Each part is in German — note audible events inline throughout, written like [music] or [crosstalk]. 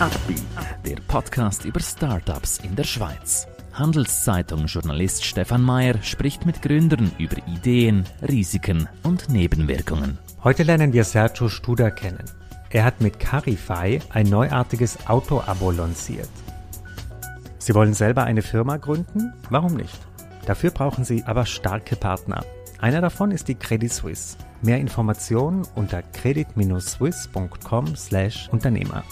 Upbeat, der Podcast über Startups in der Schweiz. Handelszeitung-Journalist Stefan Mayer spricht mit Gründern über Ideen, Risiken und Nebenwirkungen. Heute lernen wir Sergio Studer kennen. Er hat mit Carify ein neuartiges Auto-Abo lanciert. Sie wollen selber eine Firma gründen? Warum nicht? Dafür brauchen Sie aber starke Partner. Einer davon ist die Credit Suisse. Mehr Informationen unter credit-swiss.com/Unternehmer.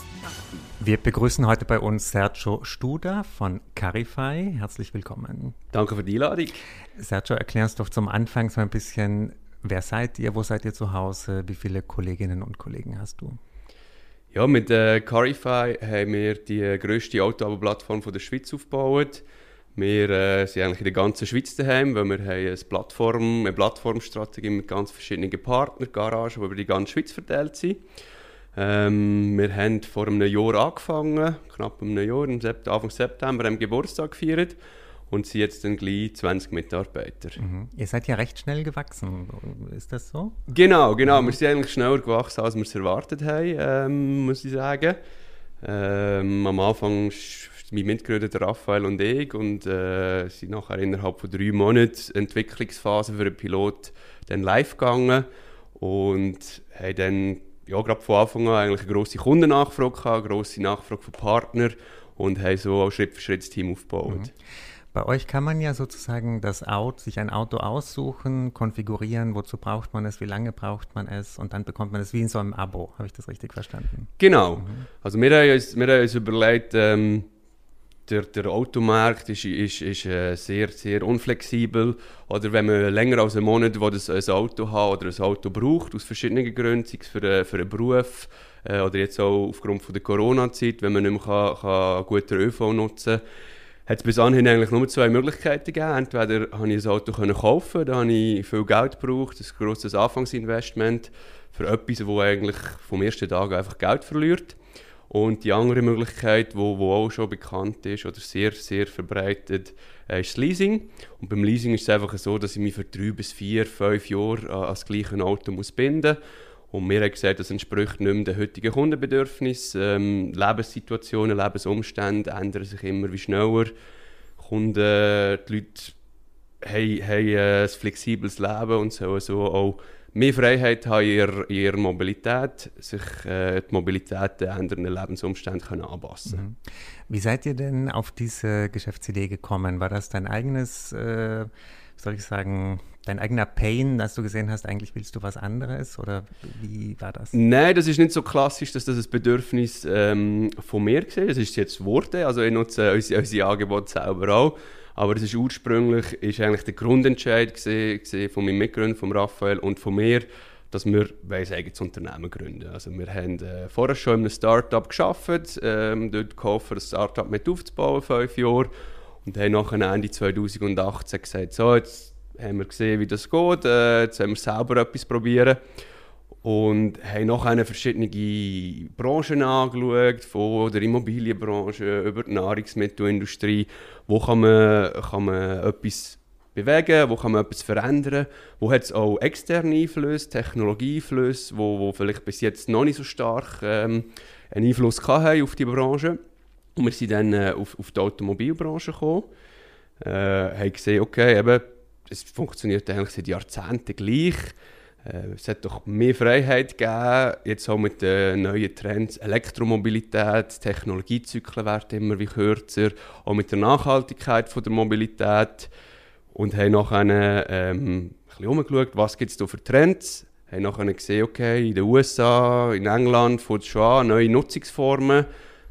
Wir begrüßen heute bei uns Sergio Studer von Carify. Herzlich willkommen. Danke für die Einladung. Sergio, erklär uns doch zum Anfang so ein bisschen, wer seid ihr, wo seid ihr zu Hause, wie viele Kolleginnen und Kollegen hast du? Ja, mit äh, Carify haben wir die grösste Autoabo-Plattform der Schweiz aufgebaut. Wir äh, sind eigentlich in der ganzen Schweiz daheim, weil wir haben eine, Plattform, eine Plattformstrategie mit ganz verschiedenen Partnern, Garagen, die über die ganze Schweiz verteilt sind. Ähm, wir haben vor einem Jahr angefangen, knapp einem Jahr, Anfang September, haben Geburtstag gefeiert und sind jetzt dann gleich 20 Mitarbeiter. Mhm. Ihr seid ja recht schnell gewachsen, ist das so? Genau, genau. Mhm. Wir sind eigentlich schneller gewachsen, als wir es erwartet haben, ähm, muss ich sagen. Ähm, am Anfang mein Mitgründer Raphael und ich und äh, sind nachher innerhalb von drei Monaten Entwicklungsphase für einen Pilot dann live gegangen und haben dann ja, gerade von Anfang an eigentlich eine grosse Kundennachfrage gehabt, eine grosse Nachfrage von Partnern und haben so auch Schritt für Schritt das Team aufgebaut. Mhm. Bei euch kann man ja sozusagen das Auto, sich ein Auto aussuchen, konfigurieren, wozu braucht man es, wie lange braucht man es und dann bekommt man es wie in so einem Abo. Habe ich das richtig verstanden? Genau. Mhm. Also wir haben uns, wir haben uns überlegt, ähm, der, der Automarkt ist, ist, ist äh, sehr, sehr unflexibel. Oder wenn man länger als einen Monat will, ein Auto hat oder ein Auto braucht, aus verschiedenen Gründen, sei es für, äh, für einen Beruf äh, oder jetzt auch aufgrund von der Corona-Zeit, wenn man nicht mehr kann, kann guten ÖV nutzen kann, hat es bis anhin eigentlich nur zwei Möglichkeiten gegeben. Entweder habe ich ein Auto können kaufen, da habe ich viel Geld gebraucht, ein grosses Anfangsinvestment für etwas, das eigentlich vom ersten Tag einfach Geld verliert. Und die andere Möglichkeit, die wo, wo auch schon bekannt ist oder sehr, sehr verbreitet, äh, ist das Leasing. Und beim Leasing ist es einfach so, dass ich mich für drei bis vier, fünf Jahre an das gleiche Auto muss binden muss. Und wir haben gesagt, das entspricht nicht mehr den heutigen Kundenbedürfnissen. Ähm, Lebenssituationen, Lebensumstände ändern sich immer wie schneller. Kunden, die Leute haben, haben äh, ein flexibles Leben und sollen so auch mehr Freiheit haben in ihrer, in ihrer Mobilität, sich äh, die Mobilität der anderen Lebensumstände können anpassen mhm. Wie seid ihr denn auf diese Geschäftsidee gekommen? War das dein eigenes, äh, soll ich sagen, dein eigener Pain, dass du gesehen hast, eigentlich willst du was anderes? Oder wie war das? Nein, das ist nicht so klassisch, dass das ein Bedürfnis ähm, von mir war. Es ist jetzt Worte, also ich nutze unsere, unsere Angebote selber auch. Aber es ist ursprünglich ist eigentlich der Grundentscheid gewesen, gewesen von meinem Mitgründer, von Raphael und von mir, dass wir ein eigenes Unternehmen gründen. Also wir haben äh, vorher schon in einem Startup geschafft, ähm, dort geholfen, das Startup mit aufzubauen, fünf Jahre, und haben nachher Ende 2018 gesagt, so, jetzt haben wir gesehen, wie das geht, äh, jetzt haben wir selber etwas probieren und haben nachher verschiedene Branchen angeschaut, von der Immobilienbranche über die Nahrungsmittelindustrie. Wo kann man, kann man etwas bewegen, wo kann man etwas verändern, wo hat es auch externe Einflüsse, Technologieeinflüsse, wo, wo vielleicht bis jetzt noch nicht so stark ähm, einen Einfluss haben auf die Branche. Und wir sind dann äh, auf, auf die Automobilbranche gekommen, äh, haben gesehen, okay, eben, es funktioniert eigentlich seit Jahrzehnten gleich. Äh, es hat doch mehr Freiheit gegeben, jetzt auch mit den neuen Trends, Elektromobilität, Technologiezyklen werden immer wie kürzer, auch mit der Nachhaltigkeit von der Mobilität. Und haben nachher ähm, ein bisschen umgeschaut, was gibt es da für Trends, haben nachher gesehen, okay, in den USA, in England fängt schon an, neue Nutzungsformen,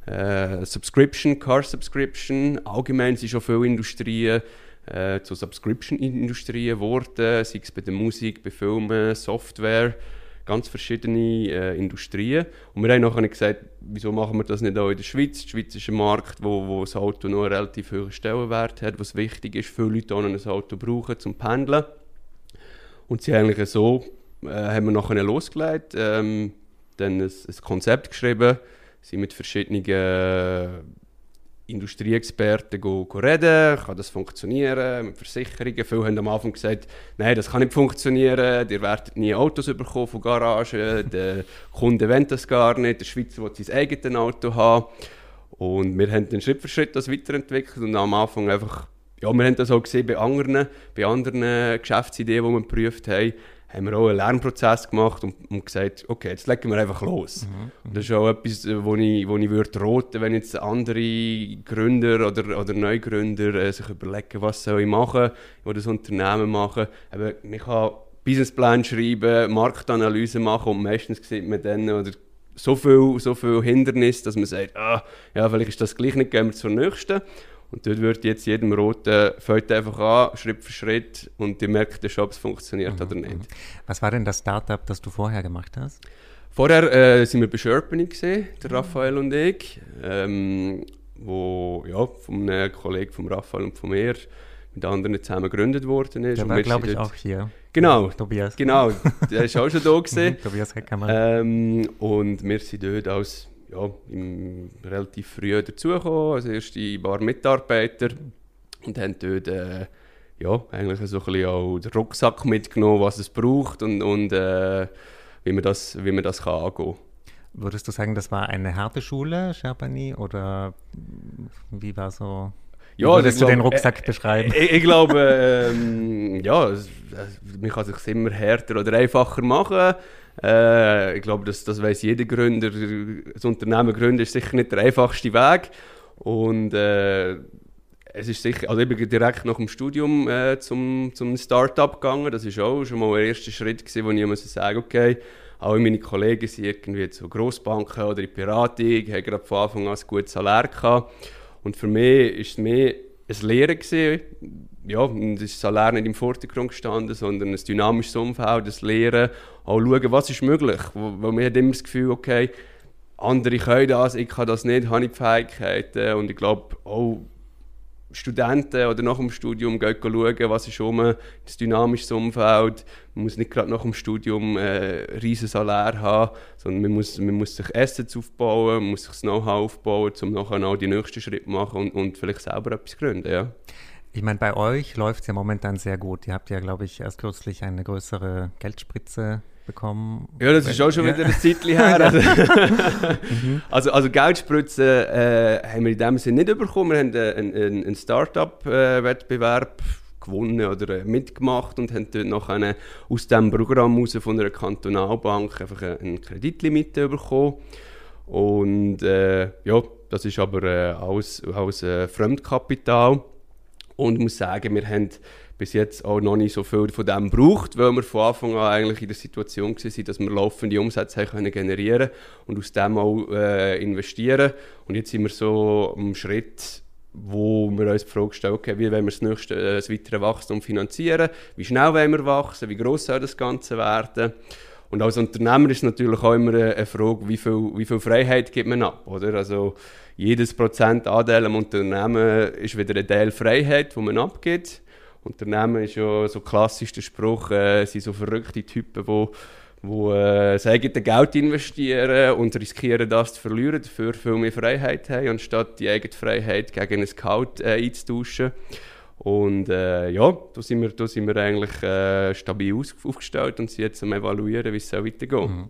äh, Subscription, Car Subscription, allgemein sind schon viele Industrien äh, zur Subscription-Industrie geworden, sei es bei der Musik, bei Filmen, Software, ganz verschiedene äh, Industrien. Und wir haben nachher gesagt, wieso machen wir das nicht auch in der Schweiz? Die Schweiz ist ein Markt, wo, wo das Auto noch einen relativ hohen Stellenwert hat, was wichtig ist, viele Leute ein Auto brauchen zum Pendeln. Und sie eigentlich so äh, haben wir nachher losgelegt, ähm, dann ein, ein Konzept geschrieben, sind mit verschiedenen Industrieexperten go, go reden, kann das funktionieren mit Versicherungen. Viele haben am Anfang gesagt, nein, das kann nicht funktionieren, ihr werdet nie Autos bekommen von Garagen, der [laughs] Kunde will das gar nicht, der Schweizer will sein eigenes Auto haben. Und wir haben dann Schritt für Schritt das weiterentwickelt und am Anfang einfach, ja, wir haben das auch gesehen bei anderen, bei anderen Geschäftsideen, die wir geprüft haben, haben wir auch einen Lernprozess gemacht und, und gesagt, okay, jetzt legen wir einfach los. Mhm. Und das ist auch etwas, äh, wo ich, wo ich würde roten, wenn jetzt andere Gründer oder, oder Neugründer äh, sich überlegen, was soll ich machen, oder das Unternehmen machen. Eben, man kann Businessplan schreiben, Marktanalyse machen und meistens sieht man dann oder so viel, so viel Hindernis, dass man sagt, ah, ja, vielleicht ist das gleich nicht, gehen wir zur nächsten. Und dort wird jetzt jedem Roten, fällt einfach an, Schritt für Schritt und die merkt schon, ob es funktioniert mhm. oder nicht. Mhm. Was war denn das Startup, das du vorher gemacht hast? Vorher äh, sind wir bei Sherpany gesehen, der Raphael und ich, ähm, wo ja, von einem Kollegen von Raphael und von mir mit anderen zusammen gegründet worden ist. Der war, glaube ich, auch hier. Genau, Tobias. Genau, der ist auch schon da [laughs] gesehen. Tobias Heckermann. Ähm, und wir sind dort als ja, im, relativ früh dazugekommen, als erste paar Mitarbeiter und haben dort äh, ja, eigentlich so ein bisschen auch den Rucksack mitgenommen, was es braucht und, und äh, wie, man das, wie man das kann angehen Würdest du sagen, das war eine harte Schule, Sherpani, oder wie war so ja, Wie würdest du den Rucksack äh, beschreiben? Ich, ich glaube, ähm, ja, man kann es sich immer härter oder einfacher machen. Äh, ich glaube, das, das weiß jeder Gründer. Das Unternehmen gründen ist sicher nicht der einfachste Weg. Und äh, es ist sicher, also ich bin direkt nach dem Studium äh, zum, zum Startup gegangen. Das war auch schon mal der erste Schritt, gewesen, wo ich muss sagen okay, alle meine Kollegen sind irgendwie zu Grossbanken oder in Beratung, haben gerade von Anfang an ein gutes Salär gehabt. Und für mich war es mehr ein Lehren gewesen. Ja, das ist Salär nicht im Vordergrund gestanden, sondern ein dynamisches Umfeld, das Lehren, auch schauen, was ist möglich. Weil man hat immer das Gefühl, okay, andere können das, ich kann das nicht, habe ich die Fähigkeiten. Und ich glaube, auch Studenten oder nach dem Studium gehen schauen, was ist um, das dynamische Umfeld. Man muss nicht gerade nach dem Studium äh, riesiges Salär haben, sondern man muss, man muss sich Assets aufbauen, man muss sich das Know-how aufbauen, um nachher auch die nächsten Schritte machen und, und vielleicht selber etwas gründen. Ja. Ich meine, bei euch läuft es ja momentan sehr gut. Ihr habt ja, glaube ich, erst kürzlich eine größere Geldspritze bekommen. Ja, das ist auch schon wieder ein Zeitchen [laughs] her. Also, mhm. also, also Geldspritzen äh, haben wir in dem Sinne nicht bekommen. Wir haben äh, einen, einen Start-up-Wettbewerb gewonnen oder äh, mitgemacht und haben dort noch eine, aus diesem Programm raus von einer Kantonalbank einfach eine Kreditlimite bekommen. Und äh, ja, das ist aber äh, alles, alles äh, Fremdkapital. Und ich muss sagen, wir haben bis jetzt auch noch nicht so viel von dem gebraucht, weil wir von Anfang an eigentlich in der Situation waren, dass wir laufende Umsätze können generieren und aus dem auch äh, investieren. Und jetzt sind wir so am Schritt, wo wir uns die Frage stellen, okay, wie wollen wir das nächste, äh, das weitere Wachstum finanzieren, wie schnell wollen wir wachsen, wie groß soll das Ganze werden. Und als Unternehmer ist natürlich auch immer eine Frage, wie viel, wie viel Freiheit gibt man ab, oder? Also jedes Prozent Anteil am Unternehmen ist wieder ein Teil Freiheit, wo man abgibt. Unternehmen ist ja so klassisch der Spruch, äh, sind so verrückte Typen, die wo äh, das eigene Geld investieren und riskieren, das zu verlieren, dafür viel mehr Freiheit haben, anstatt die eigene Freiheit gegen ein Gehalt äh, einzutauschen. Und äh, ja, da sind wir, da sind wir eigentlich äh, stabil aufgestellt und sind jetzt am evaluieren, wie es weitergeht. Mhm.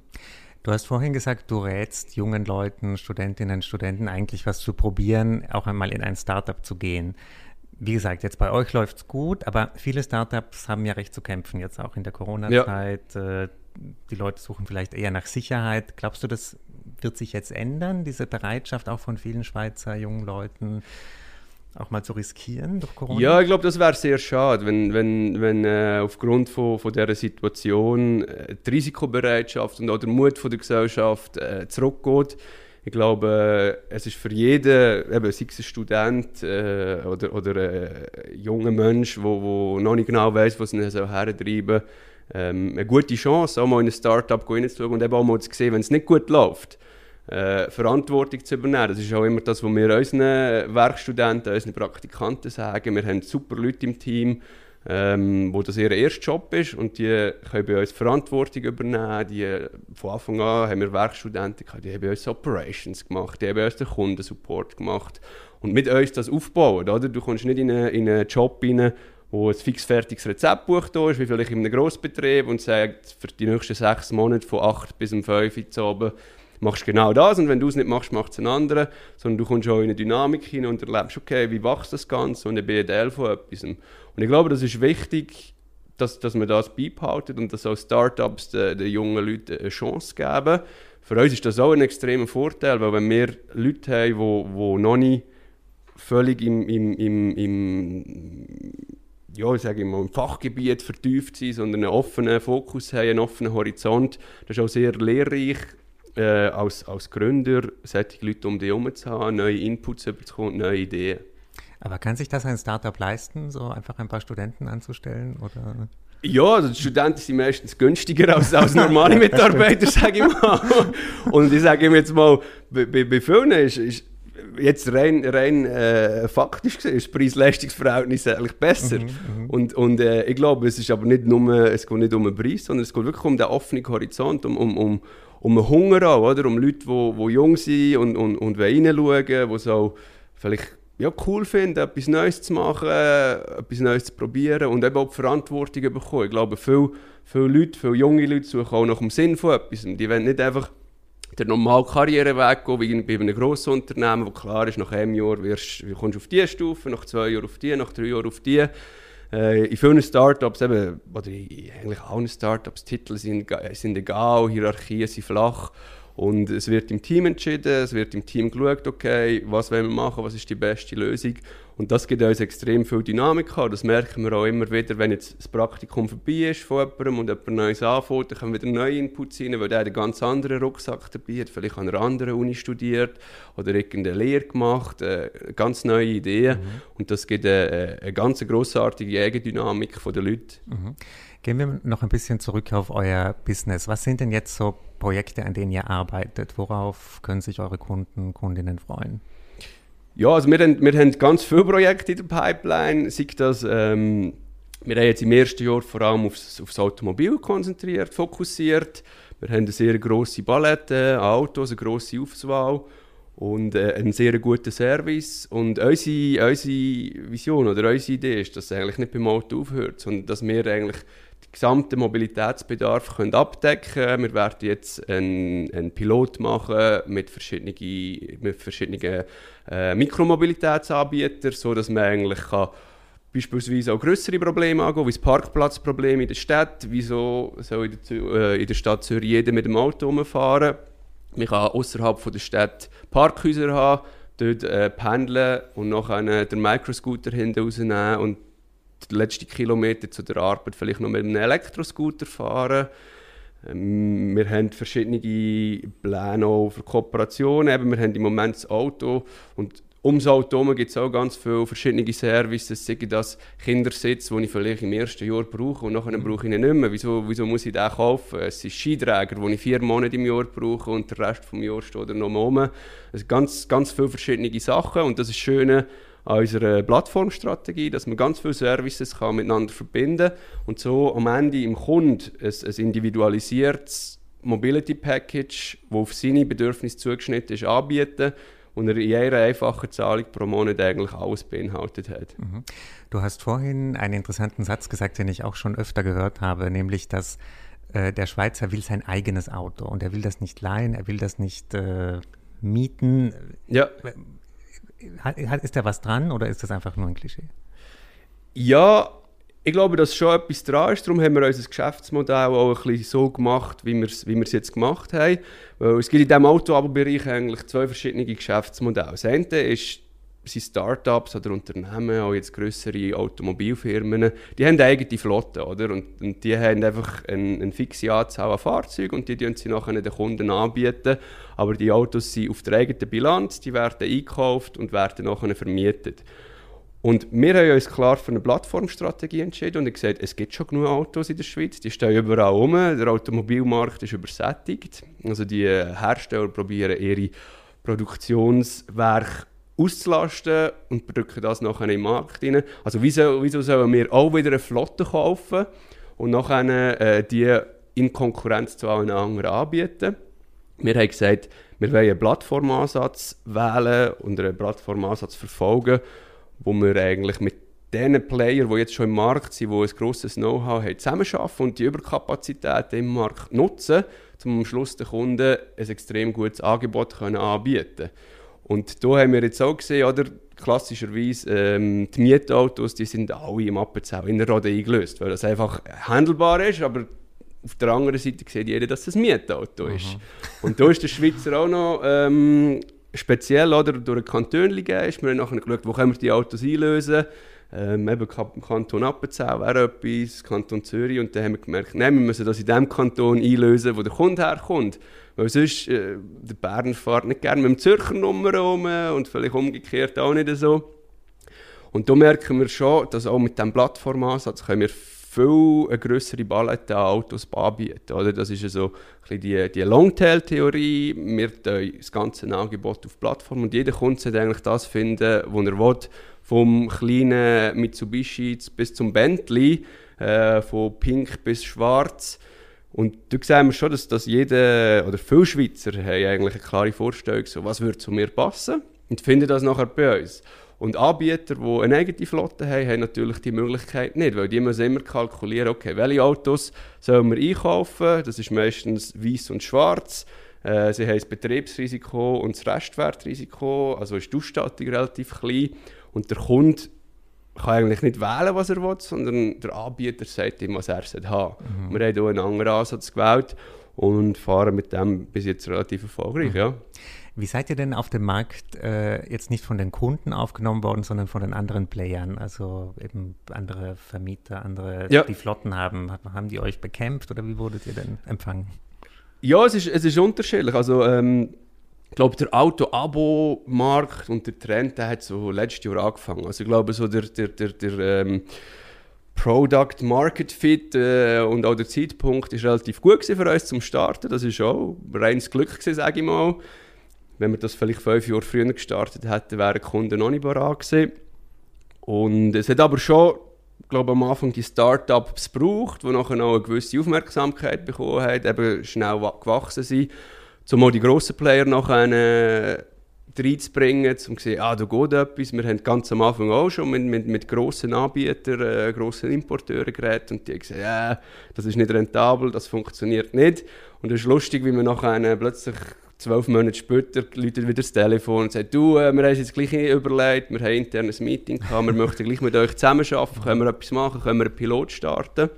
Du hast vorhin gesagt, du rätst jungen Leuten, Studentinnen, Studenten eigentlich was zu probieren, auch einmal in ein Startup zu gehen wie gesagt, jetzt bei euch läuft es gut, aber viele Startups haben ja recht zu kämpfen, jetzt auch in der Corona-Zeit. Ja. Äh, die Leute suchen vielleicht eher nach Sicherheit. Glaubst du, das wird sich jetzt ändern, diese Bereitschaft auch von vielen Schweizer jungen Leuten? auch mal zu riskieren durch Corona? Ja, ich glaube, das wäre sehr schade, wenn, wenn, wenn äh, aufgrund von, von dieser Situation äh, die Risikobereitschaft und auch der Mut von der Gesellschaft äh, zurückgeht. Ich glaube, es ist für jeden, eben, sei es ein Student äh, oder, oder ein junger Mensch, der wo, wo noch nicht genau weiß, was ihn so hertreiben ähm, eine gute Chance, auch mal in ein Startup reinzuschauen und eben auch mal zu sehen, wenn es nicht gut läuft, äh, Verantwortung zu übernehmen. Das ist auch immer das, was wir unseren Werkstudenten, unseren Praktikanten sagen. Wir haben super Leute im Team, ähm, wo das ihr erster Job ist und die können bei uns Verantwortung übernehmen. Die, von Anfang an haben wir Werkstudenten gehabt, die haben bei uns Operations gemacht, die haben bei uns den Kundensupport gemacht und mit uns das aufbauen. Oder? Du kommst nicht in einen, in einen Job rein, wo ein fixfertiges Rezeptbuch da ist, wie vielleicht in einem Grossbetrieb und sagt, für die nächsten sechs Monate von 8 bis um 5 Uhr machst genau das und wenn du es nicht machst, macht es ein anderer. Sondern du kommst auch in eine Dynamik hinein und erlebst, okay, wie wächst das Ganze und ich bin Teil von etwas. Und ich glaube, das ist wichtig, dass, dass man das beibehaltet und dass auch Startups den, den jungen Leuten eine Chance geben. Für uns ist das auch ein extremer Vorteil, weil wenn wir Leute haben, die, die noch nicht völlig im, im, im, im ja, ich sage immer, im Fachgebiet vertieft sind, sondern einen offenen Fokus haben, einen offenen Horizont. Das ist auch sehr lehrreich, äh, als, als Gründer solche Leute um dich herum zu haben, neue Inputs bekommen, neue Ideen. Aber kann sich das ein Startup leisten, so einfach ein paar Studenten anzustellen? Oder? Ja, also die Studenten sind meistens günstiger als, als normale [laughs] Mitarbeiter, sage ich mal. Und ich sage ihm jetzt mal, bei, bei, bei vielen ist, ist jetzt rein, rein äh, faktisch gesehen, ist das Preis-Leistungs-Verhältnis eigentlich besser. Mhm, mhm, und und äh, ich glaube, es ist aber nicht nur, es geht nicht um den Preis, sondern es geht wirklich um den offenen Horizont, um, um, um, um einen Hunger auch, oder? um Leute, die wo jung sind und, und, und reinschauen, die es auch vielleicht ja, cool finden, etwas Neues zu machen, etwas Neues zu probieren und eben auch die Verantwortung bekommen. Ich glaube, viele, viele Leute, viele junge Leute suchen auch nach dem Sinn von etwas. Die wollen nicht einfach den normalen Karriereweg gehen, wie bei einem grossen Unternehmen, wo klar ist, nach einem Jahr wirst, kommst du auf diese Stufe, nach zwei Jahren auf die, nach drei Jahren auf die. Äh, in vielen Startups, eben, oder in eigentlich allen Startups, Titel sind, sind egal, Hierarchien sind flach und es wird im Team entschieden, es wird im Team geschaut, okay, was wollen wir machen, was ist die beste Lösung. Und das gibt uns extrem viel Dynamik an. Das merken wir auch immer wieder, wenn jetzt das Praktikum vorbei ist von jemandem und jemand Neues anfängt, dann kommen wieder neue Inputs rein, weil der einen ganz anderen Rucksack dabei hat, vielleicht an einer anderen Uni studiert oder irgendeine Lehre gemacht, äh, ganz neue Ideen. Mhm. Und das gibt eine, eine ganz grossartige Eigendynamik der Leute. Mhm. Gehen wir noch ein bisschen zurück auf euer Business. Was sind denn jetzt so Projekte, an denen ihr arbeitet? Worauf können sich eure Kunden, Kundinnen freuen? Ja, also wir haben, wir haben ganz viele Projekte in der Pipeline. Sei das, ähm, wir haben jetzt im ersten Jahr vor allem aufs, aufs Automobil konzentriert, fokussiert. Wir haben eine sehr grosse Palette Autos, eine grosse Auswahl und äh, einen sehr guten Service. Und unsere, unsere Vision oder unsere Idee ist, dass es eigentlich nicht beim Auto aufhört, sondern dass wir eigentlich gesamten Mobilitätsbedarf können abdecken können. Wir werden jetzt einen, einen Pilot machen mit verschiedenen, mit verschiedenen äh, Mikromobilitätsanbietern, sodass man eigentlich kann beispielsweise auch größere Probleme angehen, wie das Parkplatzproblem in der Stadt. Wieso soll in der, äh, in der Stadt Zürich jeder mit dem Auto rumfahren? Man kann außerhalb der Stadt Parkhäuser haben, dort äh, pendeln und nachher den Microscooter hinten rausnehmen und den letzten Kilometer zu der Arbeit vielleicht noch mit einem Elektroscooter fahren. Ähm, wir haben verschiedene Pläne auch für Kooperationen. Eben, wir haben im Moment das Auto und ums Auto gibt es auch ganz viele verschiedene Services, sei das Kindersitz, den ich vielleicht im ersten Jahr brauche und nachher brauche ich ihn nicht mehr. Wieso, wieso muss ich den kaufen? Es sind Skiträger, die ich vier Monate im Jahr brauche und der Rest des Jahres steht er noch rum. Es sind ganz, ganz viele verschiedene Sachen und das ist schön an unserer Plattformstrategie, dass man ganz viele Services kann miteinander verbinden kann und so am Ende im Kunden ein, ein individualisiertes Mobility Package, das auf seine Bedürfnisse zugeschnitten ist, anbieten und er in einer einfachen Zahlung pro Monat eigentlich alles beinhaltet hat. Mhm. Du hast vorhin einen interessanten Satz gesagt, den ich auch schon öfter gehört habe, nämlich, dass äh, der Schweizer will sein eigenes Auto und er will das nicht leihen, er will das nicht äh, mieten. Ja ist da was dran oder ist das einfach nur ein Klischee? Ja, ich glaube, dass schon etwas dran ist. Darum haben wir unser Geschäftsmodell auch ein bisschen so gemacht, wie wir es wie jetzt gemacht haben. Weil es gibt in diesem Auto-Abo-Bereich eigentlich zwei verschiedene Geschäftsmodelle. Das eine ist sind Startups oder Unternehmen, auch jetzt größere Automobilfirmen, die haben eine eigene Flotte, oder? Und, und die haben einfach eine, eine fixe Anzahl an Fahrzeugen und die bieten sie nachher den Kunden anbieten. Aber die Autos sind auf der eigenen Bilanz, die werden eingekauft und werden nachher vermietet. Und wir haben uns klar für eine Plattformstrategie entschieden und gesagt, es gibt schon genug Autos in der Schweiz, die stehen überall rum, der Automobilmarkt ist übersättigt. Also die Hersteller probieren ihre Produktionswerke auszulasten und drücken das nachher in den Markt rein. Also wieso, wieso sollen wir auch wieder eine Flotte kaufen und nachher äh, die in Konkurrenz zu allen anderen anbieten? Wir haben gesagt, wir wollen einen Plattformansatz wählen und einen Plattformansatz verfolgen, wo wir eigentlich mit den Player, die jetzt schon im Markt sind, die ein grosses Know-how haben, zusammenarbeiten und die Überkapazitäten im Markt nutzen, um am Schluss den Kunden ein extrem gutes Angebot können anbieten Und da haben wir jetzt auch gesehen, oder, klassischerweise, ähm, die Mietautos, die sind alle im Appenzell in der Rode eingelöst, weil das einfach handelbar ist, aber auf der anderen Seite sieht jeder, dass es ein Mietauto ist. Mhm. Und da ist der Schweizer auch noch ähm, speziell oder, durch den Kanton gegeben. Wir haben nachher geschaut, wo können wir die Autos einlösen ähm, eben Kanton Appenzell wäre etwas, Kanton Zürich. Und dann haben wir gemerkt, nein, wir müssen das in dem Kanton einlösen, wo der Kunde herkommt. Weil sonst, äh, der Berner fährt nicht gerne mit dem Zürcher Nummer rum und vielleicht umgekehrt auch nicht so. Und da merken wir schon, dass auch mit diesem Plattformansatz können wir viel eine größere Palette an Autos anbieten. Oder? Das ist so ein die, die Longtail-Theorie. Wir tun das ganze Angebot auf Plattform und jeder Kunde sollte eigentlich das finden, was er will. Vom kleinen Mitsubishi bis zum Bentley, äh, von pink bis schwarz. Und da sehen wir schon, dass, dass jeder oder viele Schweizer haben eigentlich eine klare Vorstellung, so, was würde zu mir passen und finden das nachher bei uns. Und Anbieter, die eine eigene Flotte haben, haben natürlich die Möglichkeit nicht, weil die müssen immer kalkulieren, okay, welche Autos sollen wir einkaufen, das ist meistens weiß und schwarz, äh, sie haben das Betriebsrisiko und das Restwertrisiko, also ist die Ausstattung relativ klein und der Kunde kann eigentlich nicht wählen, was er will, sondern der Anbieter sagt ihm, was er haben mhm. Wir haben hier einen anderen Ansatz gewählt und fahren mit dem bis jetzt relativ erfolgreich, mhm. ja. Wie seid ihr denn auf dem Markt äh, jetzt nicht von den Kunden aufgenommen worden, sondern von den anderen Playern, also eben andere Vermieter, andere, ja. die Flotten haben? Haben die euch bekämpft oder wie wurdet ihr denn empfangen? Ja, es ist, es ist unterschiedlich. Also, ähm, ich glaube, der Auto-Abo-Markt und der Trend, der hat so letztes Jahr angefangen. Also ich glaube, so der, der, der, der ähm, Product Market Fit äh, und auch der Zeitpunkt ist relativ gut für uns zum Starten. Das ist auch reines Glück gewesen, sage ich mal. Wenn wir das vielleicht fünf Jahre früher gestartet hätten, wären Kunden noch nicht bereit gewesen. Und es hat aber schon, glaube am Anfang die Startups gebraucht, die nachher noch eine gewisse Aufmerksamkeit bekommen haben, eben schnell gewachsen sind, zumal die grossen Player nachher äh, reinzubringen, um zu sehen, ah, da geht etwas. Wir haben ganz am Anfang auch schon mit, mit, mit grossen Anbietern, äh, grossen Importeuren geredet und die haben gesagt, ja, das ist nicht rentabel, das funktioniert nicht. Und es ist lustig, wie man nachher plötzlich zwölf Monate später läutet wieder das Telefon und sagt, du, äh, wir haben jetzt gleich überlegt, wir haben ein internes Meeting gehabt, wir möchten gleich mit euch zusammenarbeiten, können wir etwas machen, können wir einen Pilot starten.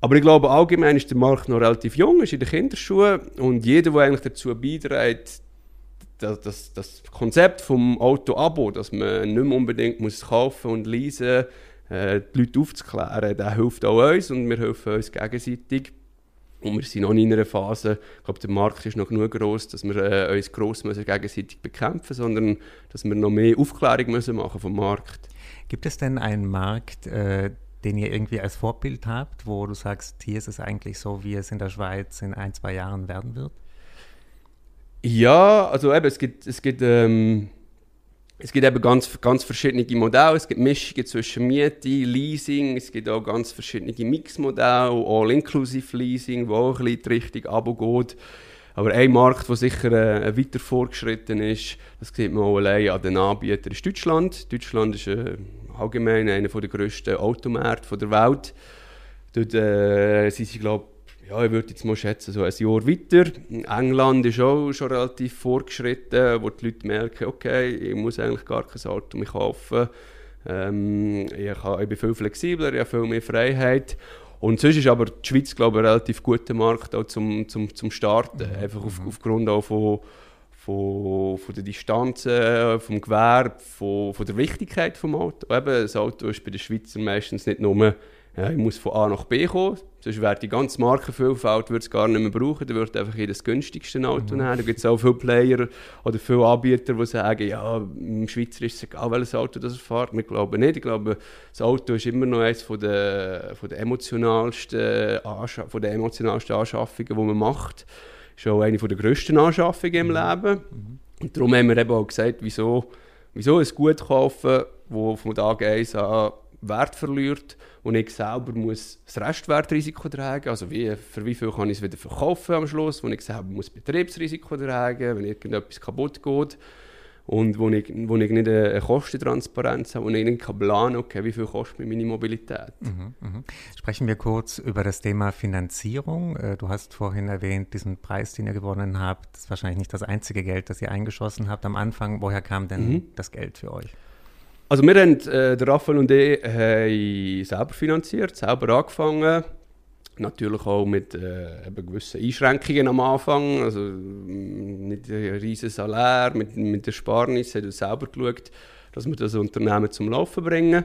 Aber ich glaube, allgemein ist der Markt noch relativ jung, ist in den Kinderschuhen und jeder, der eigentlich dazu beiträgt, das, das, das Konzept vom Auto-Abo, dass man nicht mehr unbedingt muss kaufen und leasen äh, die Leute aufzuklären, der hilft auch uns und wir helfen uns gegenseitig. Und wir sind noch in einer Phase, ich glaube, der Markt ist noch genug groß, dass wir äh, uns gross müssen gegenseitig bekämpfen sondern dass wir noch mehr Aufklärung müssen machen vom Markt. Gibt es denn einen Markt, äh, den ihr irgendwie als Vorbild habt, wo du sagst, hier ist es eigentlich so, wie es in der Schweiz in ein, zwei Jahren werden wird? Ja, also eben, es gibt, es gibt ähm, es gibt eben ganz, ganz verschiedene Modelle. Es gibt Mischungen zwischen Miete, Leasing, es gibt auch ganz verschiedene Mixmodelle, All-Inclusive Leasing, wo auch ein bisschen die Richtung Abo geht. Aber ein Markt, der sicher äh, weiter fortgeschritten ist, das sieht man auch allein an den Anbietern, ist Deutschland. Deutschland ist äh, allgemein einer der grössten Automärkte der Welt. Dort äh, sind sie, glaube ja, ich würde jetzt mal schätzen, so ein Jahr weiter. England ist auch schon relativ fortgeschritten, wo die Leute merken, okay, ich muss eigentlich gar kein Auto mehr kaufen. Ähm, ich, kann, ich bin viel flexibler, ich habe viel mehr Freiheit. Und sonst ist aber die Schweiz, glaube ich, ein relativ guter Markt auch zum, zum, zum Starten. Mhm. Einfach auf, mhm. aufgrund auch von, von, von der Distanzen, vom Gewerbe, von, von der Wichtigkeit des Autos. Eben, das Auto ist bei den Schweizern meistens nicht nur ja, ich muss von A nach B kommen, sonst wäre die ganze Markenvielfalt würde es gar nicht mehr brauchen, dann würde einfach das günstigste Auto mhm. nehmen. Da gibt es auch viele Player oder viele Anbieter, die sagen, ja, im Schweizer ist es egal, welches Auto das fährt. Wir glauben nicht. Ich glaube, das Auto ist immer noch eines von der, von der emotionalsten, von der emotionalsten Anschaffungen, die man macht. Ist auch eine der grössten Anschaffungen im mhm. Leben. Mhm. Und darum haben wir eben auch gesagt, wieso, wieso ein Gut kaufen, das von Tag 1 an Wert verliert und ich selber muss das Restwertrisiko tragen. Also wie, für wie viel kann ich es wieder verkaufen am Schluss, wo ich selber muss Betriebsrisiko tragen, wenn irgendetwas kaputt geht. Und wo ich, wo ich nicht eine Kostentransparenz habe, wo ich nicht planen kann, okay, wie viel kostet mir meine Mobilität. Mhm, mh. Sprechen wir kurz über das Thema Finanzierung. Äh, du hast vorhin erwähnt, diesen Preis, den ihr gewonnen habt, das ist wahrscheinlich nicht das einzige Geld, das ihr eingeschossen habt am Anfang. Woher kam denn mhm. das Geld für euch? Also wir haben, äh, der Raphael und ich, haben selber finanziert, selber angefangen. Natürlich auch mit äh, gewissen Einschränkungen am Anfang. Also mm, nicht ein riesiges Salär, mit, mit der Sparnis haben wir selber geschaut, dass wir das Unternehmen zum Laufen bringen.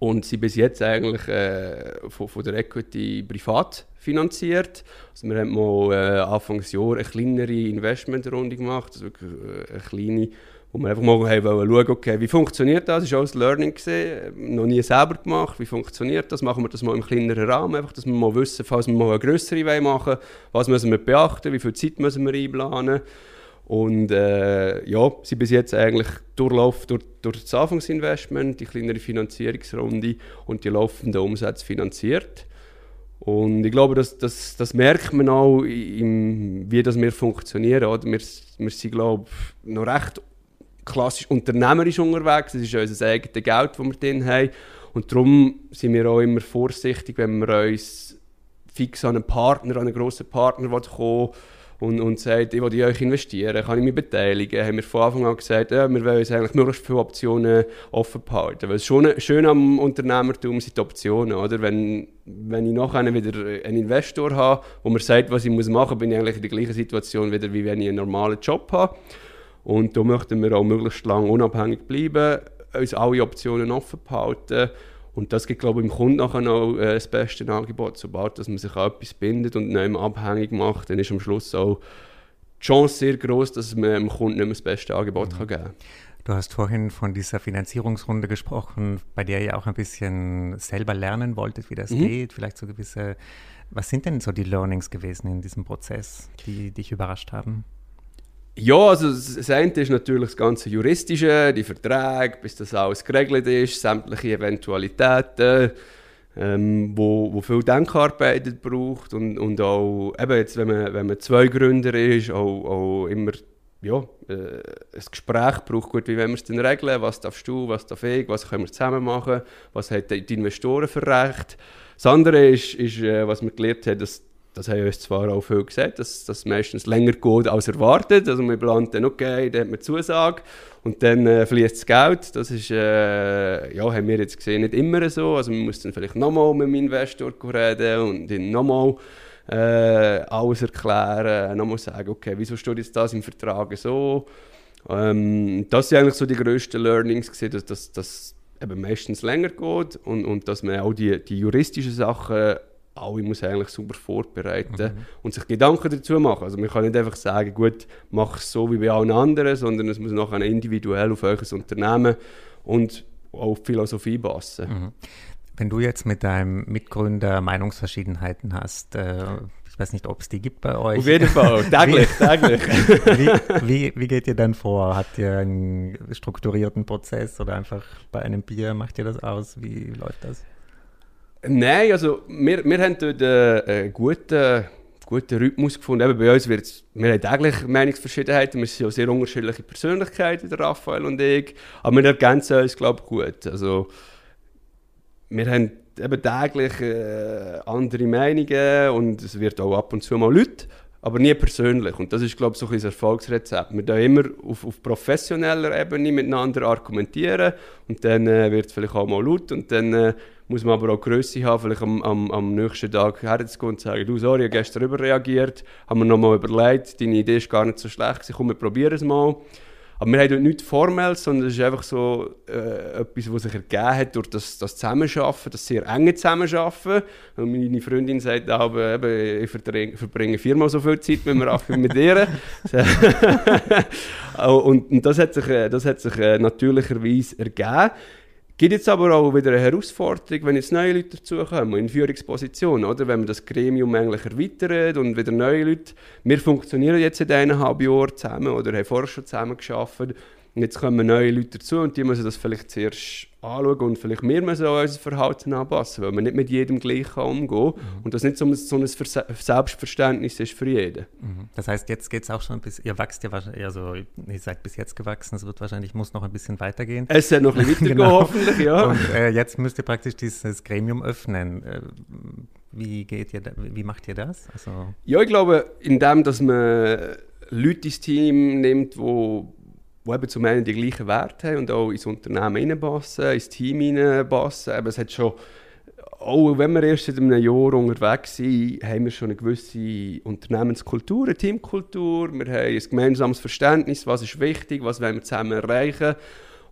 Und sie bis jetzt eigentlich äh, von, von der Equity privat finanziert. Also wir haben mal äh, Anfangsjahr eine kleinere Investmentrunde gemacht, also wirklich äh, eine kleine wo wir einfach mal haben schauen okay, wie funktioniert das? Das war alles Learning, gewesen, noch nie selber gemacht. Wie funktioniert das? Machen wir das mal im kleineren Rahmen, einfach, dass wir mal wissen, falls wir mal eine größere machen wollen, was müssen wir beachten, wie viel Zeit müssen wir einplanen. Und äh, ja, sie bis jetzt eigentlich durchlaufen durch, durch das Anfangsinvestment, die kleinere Finanzierungsrunde und die laufenden Umsätze finanziert. Und ich glaube, das, das, das merkt man auch, im, wie das wir funktionieren. Oder? Wir, wir sind, glaube ich, noch recht klassisch unternehmerisch unterwegs. Das ist unser eigenes Geld, das wir drin haben. Und darum sind wir auch immer vorsichtig, wenn wir uns fix an einen Partner, an einen grossen Partner kommen und, und sagt, ich will in euch investieren, kann ich mich beteiligen, haben wir von Anfang an gesagt, ja, wir wollen uns eigentlich möglichst viele Optionen offen behalten. Weil schon schön am Unternehmertum sind die Optionen, oder? Wenn, wenn ich nachher wieder einen Investor habe, wo mir sagt, was ich machen muss, bin ich eigentlich in der gleichen Situation, wieder, wie wenn ich einen normalen Job habe. Und da möchten wir auch möglichst lange unabhängig bleiben, uns alle Optionen offen behalten. Und das gibt, glaube ich, im Kunden nachher noch äh, das beste Angebot. Sobald dass man sich an etwas bindet und nicht mehr abhängig macht, dann ist am Schluss auch die Chance sehr groß, dass man dem Kunden nicht mehr das beste Angebot mhm. kann geben kann. Du hast vorhin von dieser Finanzierungsrunde gesprochen, bei der ihr auch ein bisschen selber lernen wolltet, wie das mhm. geht. Vielleicht so gewisse. Was sind denn so die Learnings gewesen in diesem Prozess, die dich überrascht haben? Ja, also das eine ist natürlich das ganze Juristische, die Verträge, bis das alles geregelt ist, sämtliche Eventualitäten, ähm, wo, wo viel Denkarbeit braucht und, und auch, eben jetzt, wenn man, wenn man zwei Gründer ist, auch, auch immer ja, äh, ein Gespräch braucht, gut, wie wollen wir es denn regeln, was darfst du, was darf ich, was können wir zusammen machen, was hat die Investoren für Recht. Das andere ist, ist äh, was wir gelernt haben, dass das haben uns zwar auch viel gesagt, dass das meistens länger geht als erwartet. Also man plant dann, okay, dann hat man Zusage und dann äh, fließt das Geld. Das ist, äh, ja, haben wir jetzt gesehen, nicht immer so. Also man muss dann vielleicht nochmal mit dem Investor reden und ihn nochmal äh, alles erklären, nochmal sagen, okay, wieso steht jetzt das im Vertrag so? Ähm, das sind eigentlich so die grössten Learnings, gewesen, dass das eben meistens länger geht und, und dass man auch die, die juristischen Sachen alle muss eigentlich super vorbereiten mhm. und sich Gedanken dazu machen. Also man kann nicht einfach sagen, gut, mach es so wie bei allen anderen, sondern es muss nachher individuell auf euch Unternehmen und auf Philosophie passen. Mhm. Wenn du jetzt mit deinem Mitgründer Meinungsverschiedenheiten hast, äh, ich weiß nicht, ob es die gibt bei euch. Auf jeden Fall, [laughs] täglich, täglich. [laughs] Wie, wie, wie, geht ihr dann vor? Habt ihr einen strukturierten Prozess oder einfach bei einem Bier macht ihr das aus? Wie läuft das? Nein, also wir, wir haben dort einen, einen guten, guten Rhythmus gefunden. Eben bei uns wird wir haben täglich Meinungsverschiedenheiten, wir sind ja sehr unterschiedliche Persönlichkeiten, der Raphael und ich, aber wir ergänzen uns, glaube ich, gut. Also, wir haben eben täglich äh, andere Meinungen und es wird auch ab und zu mal Leute, aber nie persönlich. Und das ist, glaube ich, so ein Erfolgsrezept. Wir da immer auf, auf professioneller Ebene miteinander argumentieren und dann äh, wird es vielleicht auch mal laut und dann äh, muss man aber auch Größe haben, vielleicht am, am, am nächsten Tag herzugehen und sagen, du, sorry, ich habe gestern überreagiert, haben wir nochmal überlegt, deine Idee ist gar nicht so schlecht, komm, wir probieren es mal. Aber wir haben dort nichts Formelles, sondern es ist einfach so äh, etwas, was sich ergeben hat durch das, das Zusammenarbeiten, das sehr enge Zusammenarbeiten. Und meine Freundin sagt auch, eben, ich verbringe viermal so viel Zeit, wenn wir mit ihr. [laughs] und, und das hat sich, das hat sich äh, natürlicherweise ergeben. Gibt jetzt aber auch wieder eine Herausforderung, wenn jetzt neue Leute dazukommen, in Führungspositionen, oder? Wenn man das Gremium eigentlich erweitert und wieder neue Leute. Wir funktionieren jetzt seit eineinhalb Jahren zusammen oder haben vorher schon zusammen geschafft. Und jetzt kommen neue Leute dazu und die müssen das vielleicht zuerst anschauen und vielleicht wir müssen auch unser Verhalten anpassen, weil man nicht mit jedem gleich umgehen kann mhm. und das nicht so ein, so ein Selbstverständnis ist für jeden. Mhm. Das heißt, jetzt geht es auch schon ein bisschen, ihr wächst ja wahrscheinlich, also ihr seid bis jetzt gewachsen, es wird wahrscheinlich, muss noch ein bisschen weitergehen. Es wird noch ein bisschen [laughs] weitergehen, genau. hoffentlich, ja. Und äh, jetzt müsst ihr praktisch dieses Gremium öffnen. Äh, wie geht ihr, wie macht ihr das? Also ja, ich glaube, indem, dass man Leute ins Team nimmt, die die eben zum einen die gleichen Werte haben und auch ins Unternehmen reinpassen, ins Team reinpassen. Eben, es hat schon, auch wenn wir erst seit einem Jahr unterwegs sind, haben wir schon eine gewisse Unternehmenskultur, eine Teamkultur. Wir haben ein gemeinsames Verständnis, was ist wichtig, was wollen wir zusammen erreichen.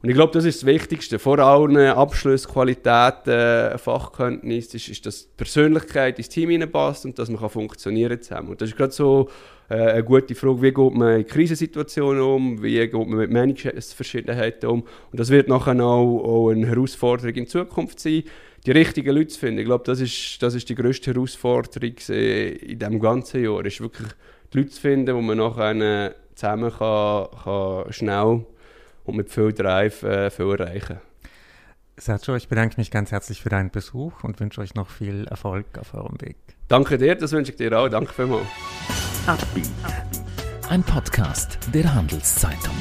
Und ich glaube, das ist das Wichtigste. Vor allem Abschluss, Qualität, äh, Fachkenntnis, ist, ist, dass die Persönlichkeit ins Team hineinpasst und dass man kann funktionieren zusammen. Und das ist gerade so äh, eine gute Frage, wie geht man in Krisensituationen um, wie geht man mit Meinungsverschiedenheiten um. Und das wird nachher auch, auch eine Herausforderung in Zukunft sein, die richtigen Leute zu finden. Ich glaube, das ist, das ist die grösste Herausforderung in diesem ganzen Jahr, ist wirklich die Leute zu finden, wo man nachher zusammen kann, kann schnell und mit viel Drive äh, viel erreichen Sergio, ich bedanke mich ganz herzlich für deinen Besuch und wünsche euch noch viel Erfolg auf eurem Weg. Danke dir, das wünsche ich dir auch. Danke vielmals. Ein Podcast der Handelszeitung.